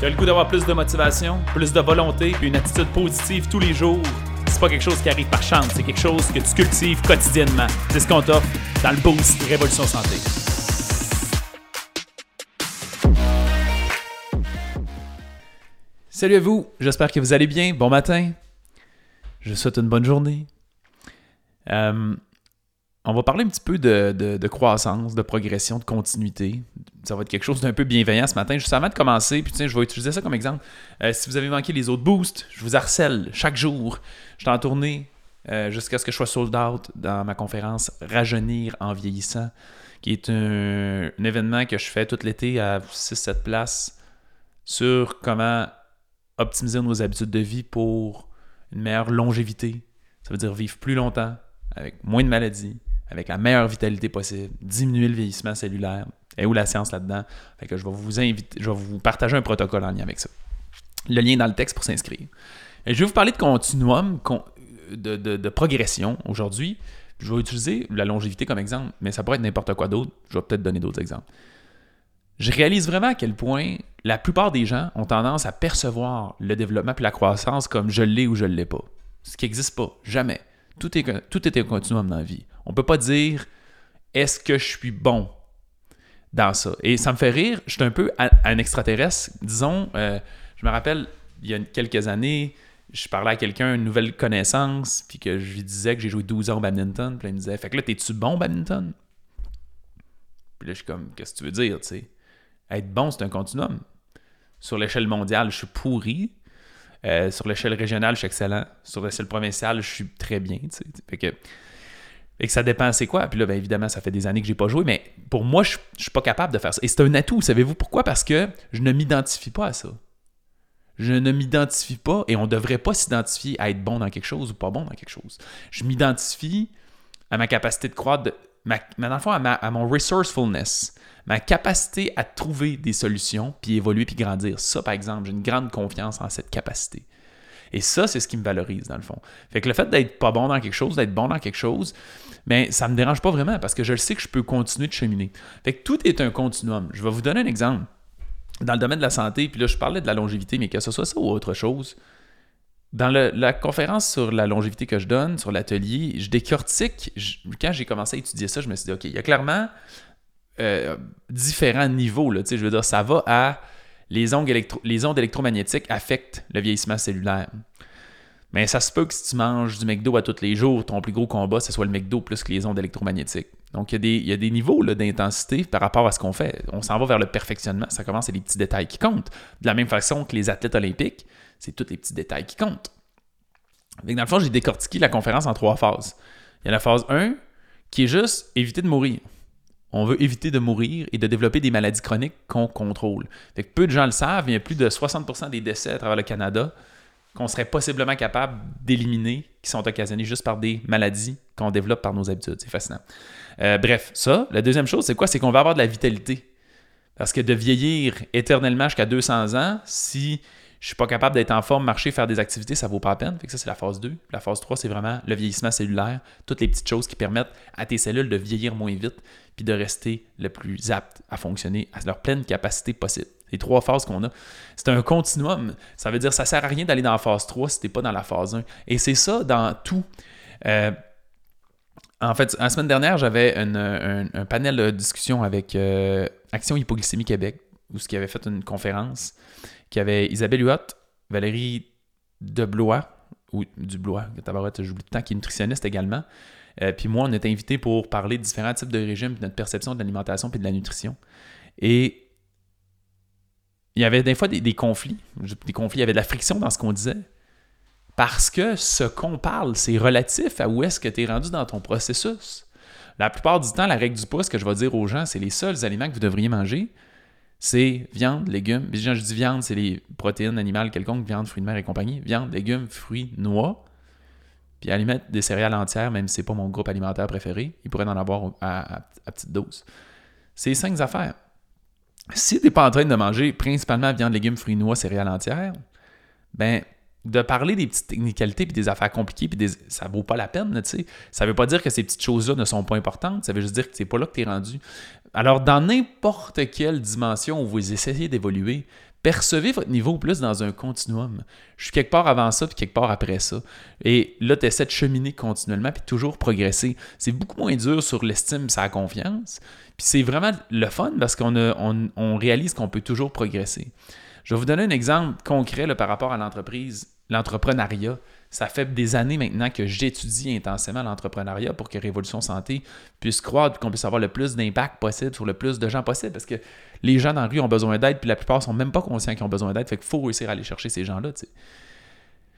Tu as le goût d'avoir plus de motivation, plus de volonté, puis une attitude positive tous les jours? C'est pas quelque chose qui arrive par chance, c'est quelque chose que tu cultives quotidiennement. C'est ce qu'on t'offre dans le Boost Révolution Santé. Salut à vous, j'espère que vous allez bien. Bon matin. Je souhaite une bonne journée. Euh, on va parler un petit peu de, croissance, de progression, de continuité. Ça va être quelque chose d'un peu bienveillant ce matin. Juste avant de commencer, puis tiens, je vais utiliser ça comme exemple. Euh, si vous avez manqué les autres boosts, je vous harcèle chaque jour. Je suis en tournée euh, jusqu'à ce que je sois sold out dans ma conférence Rajeunir en vieillissant, qui est un, un événement que je fais tout l'été à 6-7 places sur comment optimiser nos habitudes de vie pour une meilleure longévité. Ça veut dire vivre plus longtemps, avec moins de maladies, avec la meilleure vitalité possible, diminuer le vieillissement cellulaire. Et où la science là-dedans? Fait que je vais vous partager un protocole en lien avec ça. Le lien dans le texte pour s'inscrire. Je vais vous parler de continuum, de, de, progression aujourd'hui. Je vais utiliser la longévité comme exemple, mais ça pourrait être n'importe quoi d'autre. Je vais peut-être donner d'autres exemples. Je réalise vraiment à quel point la plupart des gens ont tendance à percevoir le développement et la croissance comme je l'ai ou je ne l'ai pas. Ce qui n'existe pas, jamais. Tout est, tout est un continuum dans la vie. On ne peut pas dire est-ce que je suis bon dans ça? Et ça me fait rire, je suis un peu un extraterrestre. Disons, euh, je me rappelle, il y a quelques années, je parlais à quelqu'un, une nouvelle connaissance, puis que je lui disais que j'ai joué 12 ans au badminton. Puis il me disait Fait que là, t'es-tu bon au badminton Puis là, je suis comme Qu'est-ce que tu veux dire, tu sais? Être bon, c'est un continuum. Sur l'échelle mondiale, je suis pourri. Euh, sur l'échelle régionale, je suis excellent. Sur l'échelle provinciale, je suis très bien. Tu sais. Fait que et que ça dépend c'est quoi. Puis là, bien évidemment, ça fait des années que j'ai pas joué, mais pour moi, je, ne suis pas capable de faire ça. Et c'est un atout, savez-vous pourquoi? Parce que je ne m'identifie pas à ça. Je ne m'identifie pas, et on ne devrait pas s'identifier à être bon dans quelque chose ou pas bon dans quelque chose. Je m'identifie à ma capacité de croître, ma, le fond, à, à, mon resourcefulness, ma capacité à trouver des solutions, puis évoluer, puis grandir. Ça, par exemple, j'ai une grande confiance en cette capacité. Et ça, c'est ce qui me valorise, dans le fond. Fait que le fait d'être pas bon dans quelque chose, d'être bon dans quelque chose, mais ça me dérange pas vraiment parce que je le sais que je peux continuer de cheminer. Fait que tout est un continuum. Je vais vous donner un exemple. Dans le domaine de la santé, puis là, je parlais de la longévité, mais que ce soit ça ou autre chose, dans la conférence sur la longévité que je donne, sur l'atelier, je décortique. quand j'ai commencé à étudier ça, je me suis dit, OK, il y a clairement euh, différents niveaux. Là, je veux dire, ça va à les ondes, électromagnétiques affectent le vieillissement cellulaire. Mais ça se peut que si tu manges du McDo à tous les jours, ton plus gros combat, ce soit le McDo plus que les ondes électromagnétiques. Donc, il y a des, il y niveaux d'intensité par rapport à ce qu'on fait. On s'en va vers le perfectionnement. Ça commence, c'est les petits détails qui comptent. De la même façon que les athlètes olympiques, c'est tous les petits détails qui comptent. dans le fond, j'ai décortiqué la conférence en trois phases. Il y a la phase 1 qui est juste éviter de mourir on veut éviter de mourir et de développer des maladies chroniques qu'on contrôle. Peu de gens le savent, il y a plus de 60% des décès à travers le Canada qu'on serait possiblement capable d'éliminer, qui sont occasionnés juste par des maladies qu'on développe par nos habitudes. C'est fascinant. Euh, bref, ça. La deuxième chose, c'est quoi? C'est qu'on va avoir de la vitalité. Parce que de vieillir éternellement jusqu'à 200 ans, si je suis pas capable d'être en forme, marcher, faire des activités, ça vaut pas la peine. Fait que ça, c'est la phase 2. La phase 3, c'est vraiment le vieillissement cellulaire, toutes les petites choses qui permettent à tes cellules de vieillir moins vite, puis de rester le plus apte à fonctionner à leur pleine capacité possible. Les trois phases qu'on a. C'est un continuum. Ça veut dire ça sert à rien d'aller dans la phase 3 si tu n'es pas dans la phase 1. Et c'est ça dans tout. Euh, en fait, la semaine dernière, j'avais un, panel de discussion avec euh, Action Hypoglycémie Québec, où ce qui avait fait une conférence qui avait Isabelle Huot, Valérie Deblois, ou Dublois, j'oublie le temps, qui est nutritionniste également. Euh, puis moi, on était invités pour parler de différents types de régimes, de notre perception de l'alimentation puis de la nutrition. Et il y avait des fois des, conflits. Des conflits, il y avait de la friction dans ce qu'on disait. Parce que ce qu'on parle, c'est relatif à où est-ce que tu es rendu dans ton processus. La plupart du temps, la règle du pouce que je vais dire aux gens, c'est les seuls aliments que vous devriez manger c'est viande, légumes. Puis, je dis viande, c'est les protéines animales quelconques, viande, fruits de mer et compagnie. Viande, légumes, fruits, noix. Puis à la des céréales entières, même si ce n'est pas mon groupe alimentaire préféré, il pourrait en avoir à, petite dose. C'est cinq affaires. Si tu n'es pas en train de manger principalement viande, légumes, fruits, noix, céréales entières, ben de parler des petites technicalités puis des affaires compliquées puis des... ça vaut pas la peine, tu sais. Ça veut pas dire que ces petites choses-là ne sont pas importantes, ça veut juste dire que c'est pas là que tu es rendu. Alors, dans n'importe quelle dimension où vous essayez d'évoluer, percevez votre niveau plus dans un continuum. Je suis quelque part avant ça, puis quelque part après ça. Et là, tu essaies de cheminer continuellement, puis toujours progresser. C'est beaucoup moins dur sur l'estime, sa confiance. Puis c'est vraiment le fun parce qu'on on, réalise qu'on peut toujours progresser. Je vais vous donner un exemple concret par rapport à l'entreprise, l'entrepreneuriat. Ça fait des années maintenant que j'étudie intensément l'entrepreneuriat pour que Révolution Santé puisse croître, qu'on puisse avoir le plus d'impact possible sur le plus de gens possible. Parce que les gens dans la rue ont besoin d'aide, puis la plupart sont même pas conscients qu'ils ont besoin d'aide. Fait faut réussir à aller chercher ces gens-là.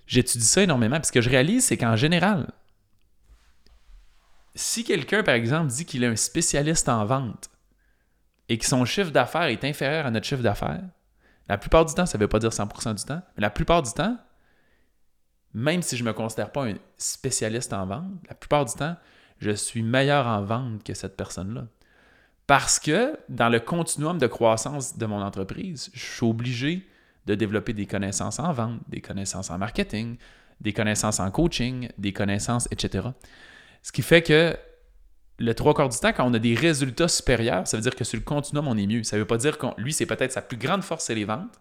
J'étudie ça énormément. Puis ce que je réalise, c'est qu'en général, si quelqu'un, par exemple, dit qu'il est un spécialiste en vente et que son chiffre d'affaires est inférieur à notre chiffre d'affaires, la plupart du temps, ça ne veut pas dire 100% du temps, mais la plupart du temps, même si je ne me considère pas un spécialiste en vente, la plupart du temps, je suis meilleur en vente que cette personne-là. Parce que dans le continuum de croissance de mon entreprise, je suis obligé de développer des connaissances en vente, des connaissances en marketing, des connaissances en coaching, des connaissances, etc. Ce qui fait que le trois quarts du temps, quand on a des résultats supérieurs, ça veut dire que sur le continuum, on est mieux. Ça ne veut pas dire que lui, c'est peut-être sa plus grande force, c'est les ventes,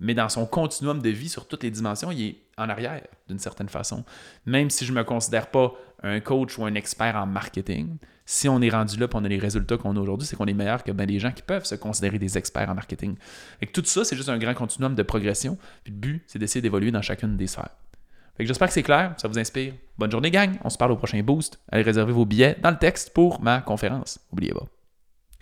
mais dans son continuum de vie, sur toutes les dimensions, il est en arrière d'une certaine façon. Même si je ne me considère pas un coach ou un expert en marketing, si on est rendu là et on a les résultats qu'on a aujourd'hui, c'est qu'on est meilleur que bien des gens qui peuvent se considérer des experts en marketing. Et tout ça, c'est juste un grand continuum de progression. Le but, c'est d'essayer d'évoluer dans chacune des sphères. j'espère que c'est clair, ça vous inspire. Bonne journée, gang. On se parle au prochain boost. Allez réserver vos billets dans le texte pour ma conférence. N'oubliez pas.